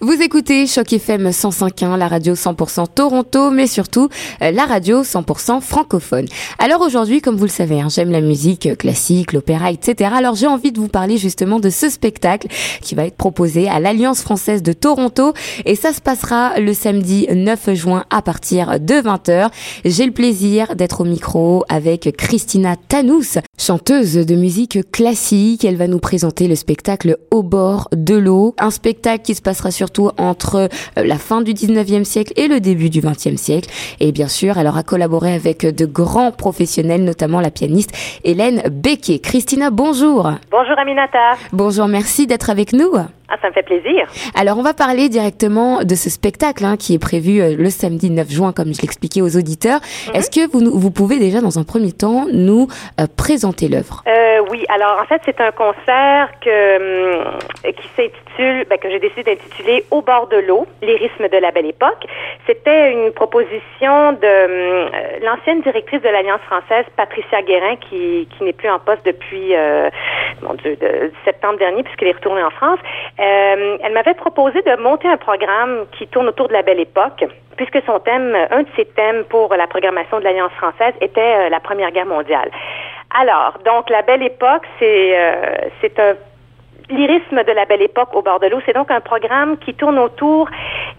Vous écoutez Choc FM 105.1, la radio 100% Toronto, mais surtout euh, la radio 100% francophone. Alors aujourd'hui, comme vous le savez, hein, j'aime la musique classique, l'opéra, etc. Alors j'ai envie de vous parler justement de ce spectacle qui va être proposé à l'Alliance française de Toronto et ça se passera le samedi 9 juin à partir de 20h. J'ai le plaisir d'être au micro avec Christina Tanous, chanteuse de musique classique. Elle va nous présenter le spectacle Au bord de l'eau, un spectacle qui se passera sur surtout entre euh, la fin du 19e siècle et le début du 20e siècle. Et bien sûr, elle aura collaboré avec de grands professionnels, notamment la pianiste Hélène Becquet. Christina, bonjour. Bonjour Aminata. Bonjour, merci d'être avec nous. Ah, ça me fait plaisir. Alors, on va parler directement de ce spectacle hein, qui est prévu euh, le samedi 9 juin, comme je l'expliquais aux auditeurs. Mhm. Est-ce que vous, vous pouvez déjà, dans un premier temps, nous euh, présenter l'œuvre? Euh, Oui, alors en fait, c'est un concert que, hum, qui s'intitule, ben, que j'ai décidé d'intituler Au bord de l'eau, lyrisme de la belle époque. C'était une proposition de hum, l'ancienne directrice de l'Alliance française, Patricia Guérin, qui, qui n'est plus en poste depuis, mon Dieu, de septembre dernier, puisqu'elle est retournée en France. Euh, elle m'avait proposé de monter un programme qui tourne autour de la belle époque, puisque son thème, un de ses thèmes pour la programmation de l'Alliance française était euh, la Première Guerre mondiale. Alors, donc, la belle époque, c'est euh, c'est un Lyrisme de la belle époque au bord de l'eau, c'est donc un programme qui tourne autour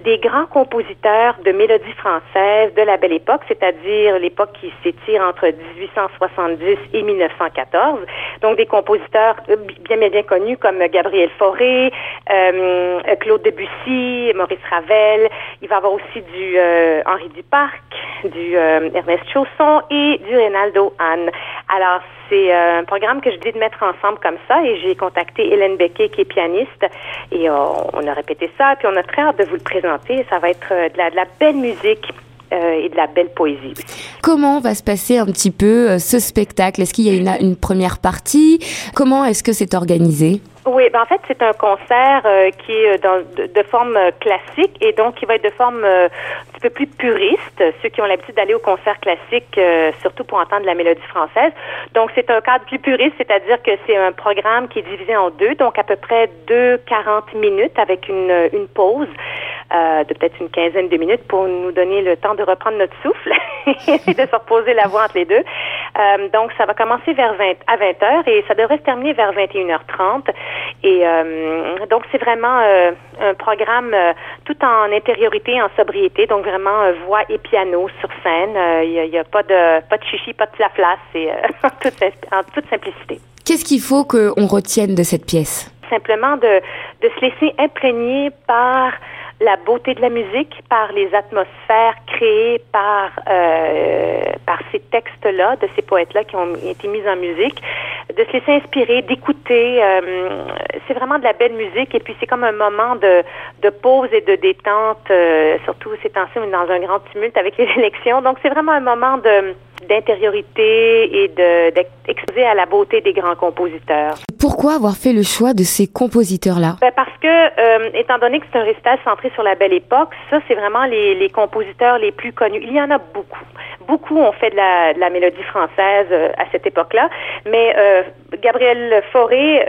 des grands compositeurs de mélodies françaises de la belle époque, c'est-à-dire l'époque qui s'étire entre 1870 et 1914. Donc des compositeurs euh, bien bien bien connus comme Gabriel Fauré, euh, Claude Debussy, Maurice Ravel. Il va y avoir aussi du euh, Henri Duparc, du Ernest Chausson et du Reynaldo Hahn. Alors c'est un programme que je dis de mettre ensemble comme ça et j'ai contacté Hélène Becquet qui est pianiste et on a répété ça puis on a très hâte de vous le présenter. Ça va être de la, de la belle musique euh, et de la belle poésie. Comment va se passer un petit peu euh, ce spectacle? Est-ce qu'il y a une, une première partie? Comment est-ce que c'est organisé? Oui, ben en fait, c'est un concert euh, qui est dans, de, forme classique et donc qui va être de forme un petit peu plus puriste, ceux qui ont l'habitude d'aller au concert classique, surtout pour entendre la mélodie française. Donc, c'est un cadre plus puriste, c'est-à-dire que c'est un programme qui est divisé en deux, donc à peu près deux 40 minutes avec une, une pause. Euh, de peut-être une quinzaine de minutes pour nous donner le temps de reprendre notre souffle et de se reposer la voix entre les deux. Euh, donc, ça va commencer vers 20, à 20 heures et ça devrait se terminer vers 21h30. Et euh, donc, c'est vraiment un programme tout en intériorité, en sobriété, donc vraiment voix et piano sur scène. Il n'y a, pas de pas de chichi, pas de flaflas, c'est en, toute, en toute simplicité. Qu'est-ce qu'il faut qu'on retienne de cette pièce? Simplement de, de se laisser imprégner par la beauté de la musique, par les atmosphères créées par euh, par ces textes-là, de ces poètes-là qui ont été mis en musique, de se laisser inspirer, d'écouter. Euh, c'est vraiment de la belle musique et puis c'est comme un moment de, de pause et de détente, euh, surtout ces temps-ci, on est dans un grand tumulte avec les élections. Donc c'est vraiment un moment de d'intériorité et d'exposer à la beauté des grands compositeurs. Pourquoi avoir fait le choix de ces compositeurs-là? Ben parce que, euh, étant donné que c'est un récital centré sur la belle époque, ça, c'est vraiment les, les, compositeurs les plus connus. Il y en a beaucoup. Beaucoup ont fait de la, de la mélodie française euh, à cette époque-là, mais euh, Gabriel Fauré...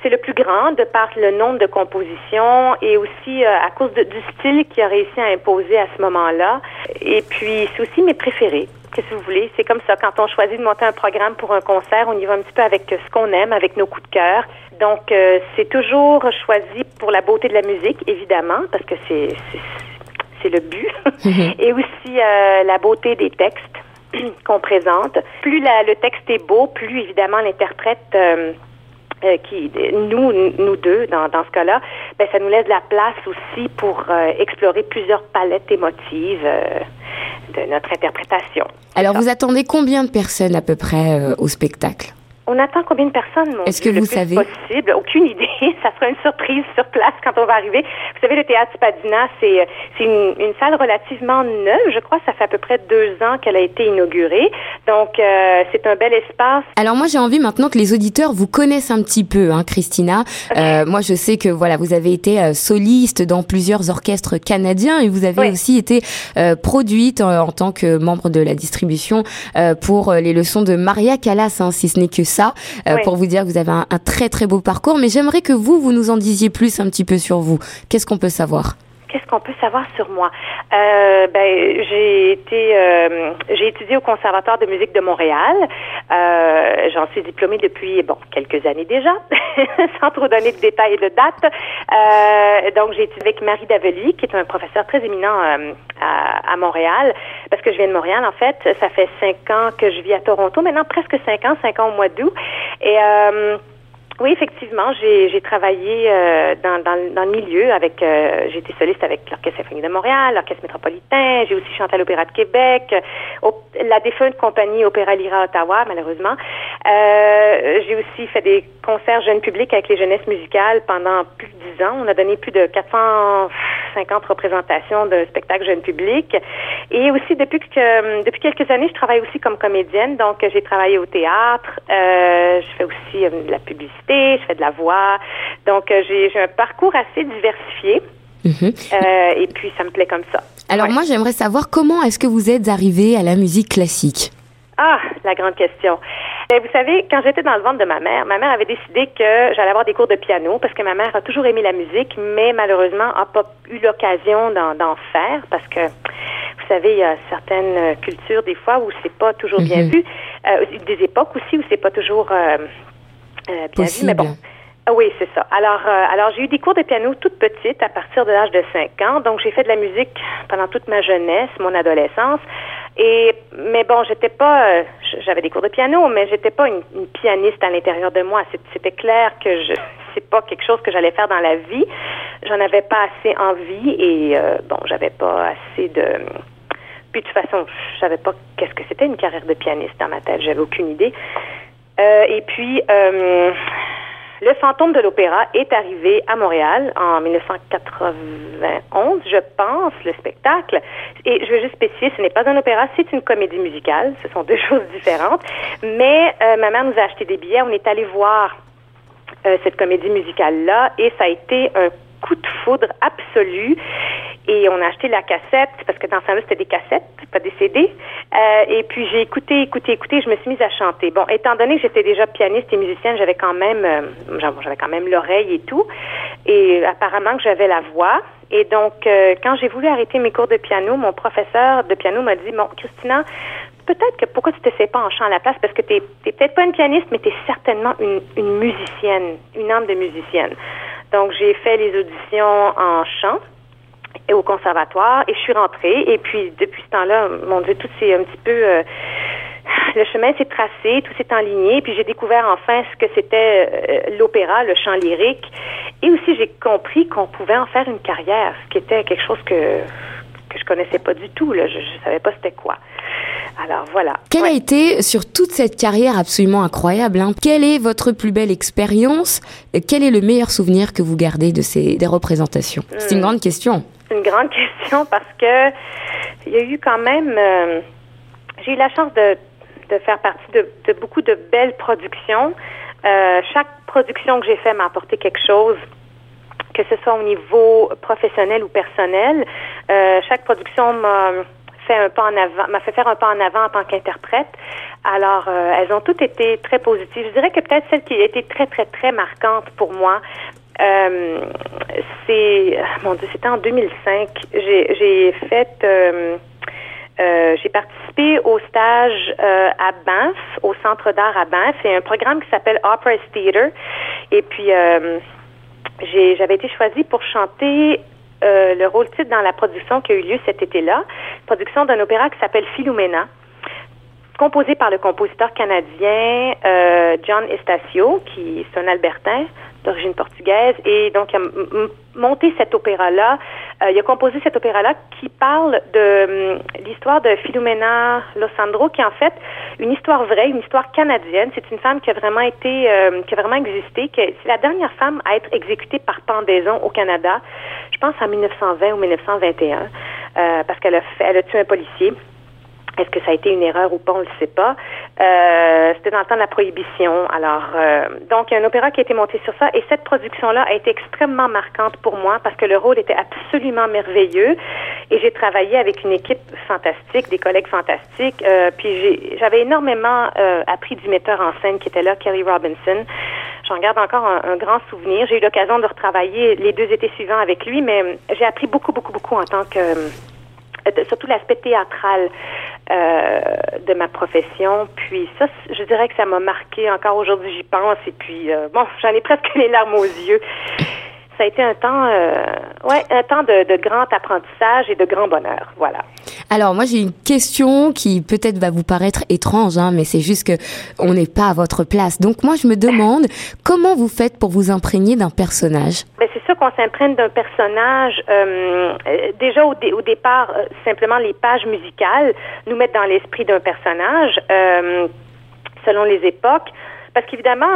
Euh, c'est le plus grand de par le nombre de compositions et aussi à cause de, du style qu'il a réussi à imposer à ce moment-là. Et puis, c'est aussi mes préférés qu'est-ce que vous voulez? C'est comme ça. Quand on choisit de monter un programme pour un concert, on y va un petit peu avec ce qu'on aime, avec nos coups de cœur. Donc, euh, c'est toujours choisi pour la beauté de la musique, évidemment, parce que c'est c'est le but. Mhm. Et aussi euh, la beauté des textes qu'on présente. Plus la, le texte est beau, plus évidemment l'interprète euh, qui nous nous deux dans, dans ce cas-là, ben ça nous laisse de la place aussi pour explorer plusieurs palettes émotives de notre interprétation. Alors, vous attendez combien de personnes à peu près euh, au spectacle? On attend combien de personnes, mon Est-ce que vous savez? possible Aucune idée. Ça sera une surprise sur place quand on va arriver. Vous savez, le théâtre Spadina, c'est c'est une, une, salle relativement neuve. Je crois ça fait à peu près deux ans qu'elle a été inaugurée. Donc, euh, c'est un bel espace. Alors moi, j'ai envie maintenant que les auditeurs vous connaissent un petit peu, hein, Christina. Euh, moi, je sais que voilà, vous avez été euh, soliste dans plusieurs orchestres canadiens et vous avez aussi été euh, produite en, en, tant que membre de la distribution pour les leçons de Maria Callas, hein, si ce n'est que ça ça pour vous dire que vous avez un, un très très beau parcours. Mais j'aimerais que vous, vous nous en disiez plus un petit peu sur vous. Qu'est-ce qu'on peut savoir? Qu'est-ce qu'on peut savoir sur moi? Euh, Ben, j'ai été, euh, j'ai étudié au Conservatoire de musique de Montréal. Euh, j'en suis diplômée depuis bon quelques années déjà, sans trop donner de détails et de dates. Euh, donc, j'ai étudié avec Marie Davely, qui est un professeur très éminent euh, à, à, Montréal, parce que je viens de Montréal en fait. Ça fait cinq ans que je vis à Toronto, maintenant presque cinq ans, cinq ans au mois d'août. Et euh, oui, effectivement, j'ai travaillé euh, dans, dans, dans, le milieu avec, euh, j'ai été soliste avec l'Orchestre symphonique de Montréal, l'Orchestre métropolitain, j'ai aussi chanté à l'Opéra de Québec, au, la défunte compagnie Opéra Lyra Ottawa, malheureusement. Euh, j'ai aussi fait des concerts jeunes publics avec les jeunesses musicales pendant plus de dix ans. On a donné plus de 450 représentations de spectacles jeunes publics. Et aussi, depuis que depuis quelques années, je travaille aussi comme comédienne. Donc, j'ai travaillé au théâtre, euh, je fais aussi de la publicité je fais de la voix. Donc, euh, j'ai un parcours assez diversifié. Mhm. Euh, et puis, ça me plaît comme ça. Alors, moi, j'aimerais savoir comment est-ce que vous êtes arrivé à la musique classique? Ah, la grande question. Et vous savez, quand j'étais dans le ventre de ma mère, ma mère avait décidé que j'allais avoir des cours de piano parce que ma mère a toujours aimé la musique, mais malheureusement n'a pas eu l'occasion d'en faire parce que vous savez, il y a certaines cultures des fois où c'est pas toujours bien mhm. vu, euh, des époques aussi où c'est pas toujours euh, bien mais bon. Ah oui, c'est ça. Alors, euh, alors j'ai eu des cours de piano toute petite, à partir de l'âge de 5 ans. Donc, j'ai fait de la musique pendant toute ma jeunesse, mon adolescence. Et mais bon, j'étais pas, euh, j'avais des cours de piano, mais j'étais pas une, pianiste à l'intérieur de moi. C'était clair que je, c'est pas quelque chose que j'allais faire dans la vie. J'en avais pas assez envie et bon, j'avais pas assez de. Puis de toute façon, je savais pas qu'est-ce que c'était une carrière de pianiste dans ma tête. J'avais aucune idée. Euh, et puis, euh, le fantôme de l'opéra est arrivé à Montréal en 1991, je pense, le spectacle. Et je veux juste spécifier, ce n'est pas un opéra, c'est une comédie musicale. Ce sont deux choses différentes. Mais euh, ma mère nous a acheté des billets. On est allé voir cette comédie musicale-là et ça a été un coup de foudre absolu. Et on a acheté la cassette, parce que dans ce temps-là, c'était des cassettes, pas des CD. Euh, et puis j'ai écouté, écouté, écouté, je me suis mise à chanter. Bon, étant donné que j'étais déjà pianiste et musicienne, j'avais quand même, euh, j'avais quand même l'oreille et tout. Et apparemment que j'avais la voix. Et donc, euh, quand j'ai voulu arrêter mes cours de piano, mon professeur de piano m'a dit, bon, Christina, peut-être que pourquoi tu t'essayes pas en chant à la place? Parce que tu n'es peut-être pas une pianiste, mais tu es certainement une, musicienne, une âme de musicienne. Donc, j'ai fait les auditions en chant et au conservatoire et je suis rentrée. Et puis, depuis ce temps-là, mon Dieu, tout s'est un petit peu... Euh, le chemin s'est tracé, tout s'est enligné, puis j'ai découvert enfin ce que c'était euh, l'opéra, le chant lyrique, et aussi j'ai compris qu'on pouvait en faire une carrière, ce qui était quelque chose que que je connaissais pas du tout, là, je, je savais pas c'était quoi. Alors voilà. Quelle a été sur toute cette carrière absolument incroyable hein, Quelle est votre plus belle expérience Quel est le meilleur souvenir que vous gardez de ces des représentations? C'est une hmm. grande question. C'est une grande question parce que il y a eu quand même. Euh, j'ai eu la chance de, de faire partie de, beaucoup de belles productions. Euh, chaque production que j'ai fait m'a apporté quelque chose que ce soit au niveau professionnel ou personnel. Euh, chaque production m'a fait un pas en avant, m'a fait faire un pas en avant en tant qu'interprète. Alors, elles ont toutes été très positives. Je dirais que peut-être celle qui a été très, très, très marquante pour moi, euh, c'est, mon Dieu, c'était en 2005. J'ai, j'ai fait, euh, euh, j'ai participé au stage à Banff, au Centre d'art à Banff. C'est un programme qui s'appelle Opera Theater. Et puis, j'avais été choisie pour chanter le rôle titre dans la production qui a eu lieu cet été-là, production d'un opéra qui s'appelle Philomena, composé par le compositeur canadien John Estacio, qui est un Albertain d'origine portugaise, et donc il a monté cet opéra-là. Euh, il a composé cet opéra-là qui parle de hum, l'histoire de Filomena Losandro, qui est en fait une histoire vraie, une histoire canadienne. C'est une femme qui a vraiment été, euh, qui a vraiment existé, c'est la dernière femme à être exécutée par pendaison au Canada. Je pense en 1920 ou 1921, euh, parce qu'elle a elle a tué un policier. Est-ce que ça a été une erreur ou pas, on ne le sait pas. Euh, c'était dans le temps de la prohibition. Alors, euh, donc, il y a un opéra qui a été monté sur ça et cette production-là a été extrêmement marquante pour moi parce que le rôle était absolument merveilleux Et j'ai travaillé avec une équipe fantastique, des collègues fantastiques. Euh, puis j'avais énormément euh, appris du metteur en scène qui était là, Kelly Robinson. J'en garde encore un, grand souvenir. J'ai eu l'occasion de retravailler les deux étés suivants avec lui, mais j'ai appris beaucoup, beaucoup, beaucoup en tant que euh, surtout l'aspect théâtral euh, de ma profession. Puis ça, je dirais que ça m'a marqué. Encore aujourd'hui, j'y pense. Et puis, euh, bon, j'en ai presque les larmes aux yeux ça a été un temps, euh, ouais, un temps de, de, grand apprentissage et de grand bonheur. Voilà. Alors moi j'ai une question qui peut-être va vous paraître étrange, hein, mais c'est juste que on n'est pas à votre place. Donc moi je me demande comment vous faites pour vous imprégner d'un personnage? Ben, c'est sûr qu'on s'imprègne d'un personnage. Euh, déjà au, au départ, euh, simplement les pages musicales nous mettent dans l'esprit d'un personnage selon les époques. Parce qu'évidemment,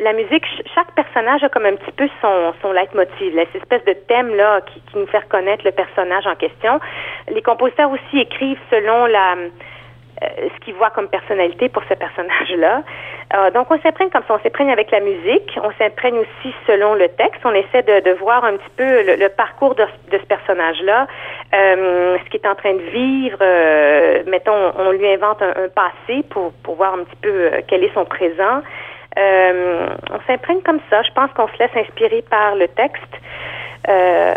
la musique, chaque personnage a comme un petit peu son, son leitmotiv, là, cette espèce de thème-là qui, qui nous fait reconnaître le personnage en question. Les compositeurs aussi écrivent selon la euh, ce qu'ils voient comme personnalité pour ce personnage-là. Euh, donc, on s'imprègne comme ça. On s'imprègne avec la musique. On s'imprègne aussi selon le texte. On essaie de, de voir un petit peu le, parcours de, de, ce personnage-là, euh, ce qu'il est en train de vivre. Euh, mettons, on lui invente un, un, passé pour, pour voir un petit peu quel est son présent. Euh, on s'imprègne comme ça. Je pense qu'on se laisse inspirer par le texte. Euh,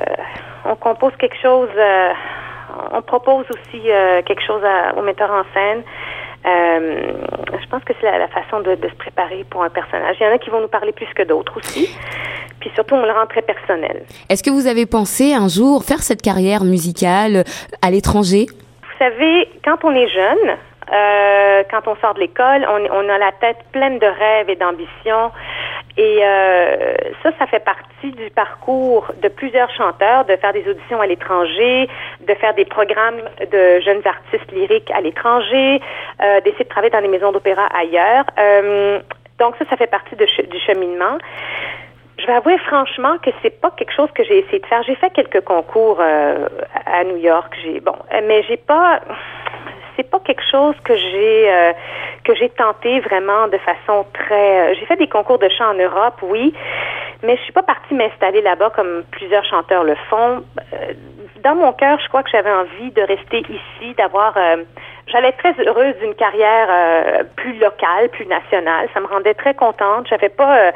on compose quelque chose. Euh, on propose aussi quelque chose au metteur en scène. je pense que c'est la, façon de, se préparer pour un personnage. Il y en a qui vont nous parler plus que d'autres aussi. Puis surtout, on le rend très personnel. Est-ce que vous avez pensé un jour faire cette carrière musicale à l'étranger? Vous savez, quand on est jeune, euh, quand on sort de l'école, on, a la tête pleine de rêves et d'ambitions. Et euh, ça, ça fait partie du parcours de plusieurs chanteurs, de faire des auditions à l'étranger, de faire des programmes de jeunes artistes lyriques à l'étranger, euh, d'essayer de travailler dans des maisons d'opéra ailleurs. Euh, donc ça, ça fait partie du cheminement. Je vais avouer franchement que c'est pas quelque chose que j'ai essayé de faire. J'ai fait quelques concours euh, à New York. J'ai bon, mais j'ai pas c'est pas quelque chose que j'ai euh, que j'ai tenté vraiment de façon très. Euh, j'ai fait des concours de chant en Europe, oui, mais je suis pas partie m'installer là-bas comme plusieurs chanteurs le font. Euh, dans mon cœur, je crois que j'avais envie de rester ici, d'avoir. J'allais être très heureuse d'une carrière plus locale, plus nationale. Ça me rendait très contente. J'avais pas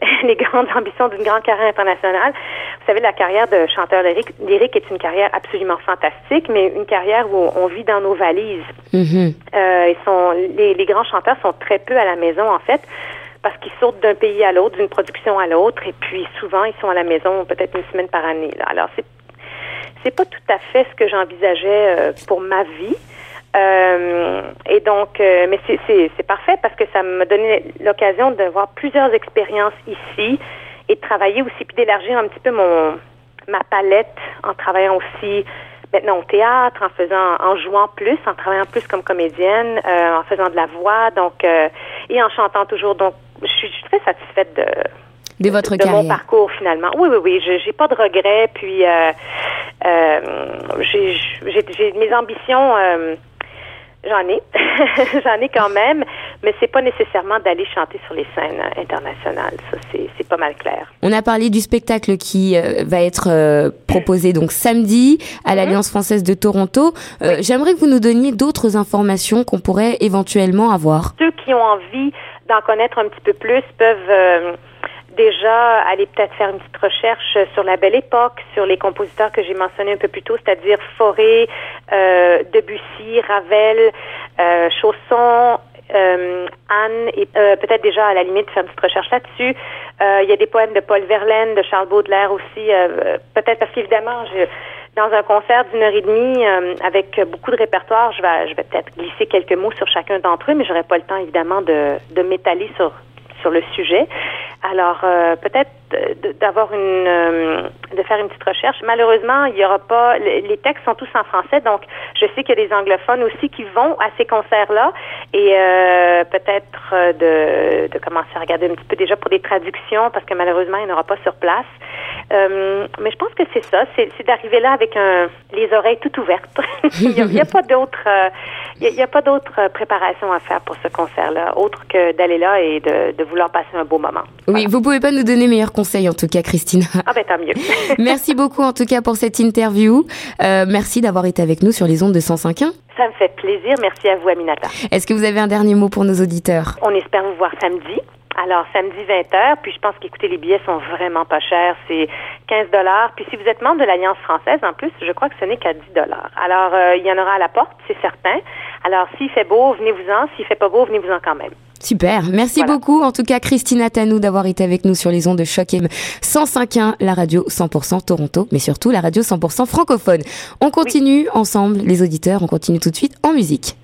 les grandes ambitions d'une grande carrière internationale. Vous savez, la carrière de chanteur lyrique, est une carrière absolument fantastique, mais une carrière où on vit dans nos valises. Mm-hmm. euh, ils sont, les, les grands chanteurs sont très peu à la maison, en fait parce qu'ils sautent d'un pays à l'autre, d'une production à l'autre, et puis souvent ils sont à la maison peut-être une semaine par année. Alors c'est c'est pas tout à fait ce que j'envisageais euh, pour ma vie. Euh, et donc, euh, mais c'est parfait parce que ça m'a donné l'occasion de voir plusieurs expériences ici et de travailler aussi, puis d'élargir un petit peu mon ma palette en travaillant aussi maintenant au théâtre, en faisant, en jouant plus, en travaillant plus comme comédienne, en faisant de la voix, donc et en chantant toujours. Donc, je suis, très satisfaite de de votre de, mon parcours finalement. Oui, oui, oui. Je j'ai pas de regrets. Puis euh, j'ai mes ambitions. J'en ai, j'en ai quand même, mais c'est pas nécessairement d'aller chanter sur les scènes internationales. Ça, c'est pas mal clair. On a parlé du spectacle qui euh, va être euh, proposé donc samedi à mhm. l'Alliance française de Toronto. Euh, j'aimerais que vous nous donniez d'autres informations qu'on pourrait éventuellement avoir. Ceux qui ont envie d'en connaître un petit peu plus peuvent déjà aller peut-être faire une petite recherche sur la belle époque, sur les compositeurs que j'ai mentionnés un peu plus tôt, c'est-à-dire Forêt, euh, Debussy, Ravel, euh, Chausson, euh, Anne, et euh, peut-être déjà à la limite faire une petite recherche là-dessus. Euh, il y a des poèmes de Paul Verlaine, de Charles Baudelaire aussi, peut-être parce qu'évidemment, dans un concert d'une heure et demie avec beaucoup de répertoire, je vais, je vais peut-être glisser quelques mots sur chacun d'entre eux, mais j'aurai pas le temps évidemment de, de m'étaler sur sur le sujet. Alors euh, peut-être d'avoir une euh, de faire une petite recherche. Malheureusement, il y aura pas les textes sont tous en français, donc je sais qu'il y a des anglophones aussi qui vont à ces concerts-là et euh, peut-être de, de commencer à regarder un petit peu déjà pour des traductions parce que malheureusement il n'y aura pas sur place. Mais je pense que c'est ça, c'est d'arriver là avec un, les oreilles toutes ouvertes. il n'y a, a, pas d'autre il n'y a, pas d'autre préparation à faire pour ce concert-là, autre que d'aller là et de, de, vouloir passer un beau moment. Oui, vous pouvez pas nous donner meilleurs conseils en tout cas, Christine. Ah ben tant mieux. merci beaucoup en tout cas pour cette interview. Euh, merci d'avoir été avec nous sur les ondes de 105.1. Ça me fait plaisir. Merci à vous, Aminata. Est-ce que vous avez un dernier mot pour nos auditeurs? On espère vous voir samedi. Alors, samedi 20h, puis je pense qu'écoutez, les billets sont vraiment pas chers. C'est 15 dollars. Puis si vous êtes membre de l'Alliance française, en plus, je crois que ce n'est qu'à 10 dollars. Alors, euh, il y en aura à la porte, c'est certain. Alors, s'il fait beau, venez-vous-en. S'il fait pas beau, venez-vous-en quand même. Super, merci beaucoup en tout cas Christina Tanou d'avoir été avec nous sur les ondes de choc 105.1, la radio 100% Toronto, mais surtout la radio 100% francophone. On continue ensemble les auditeurs, on continue tout de suite en musique.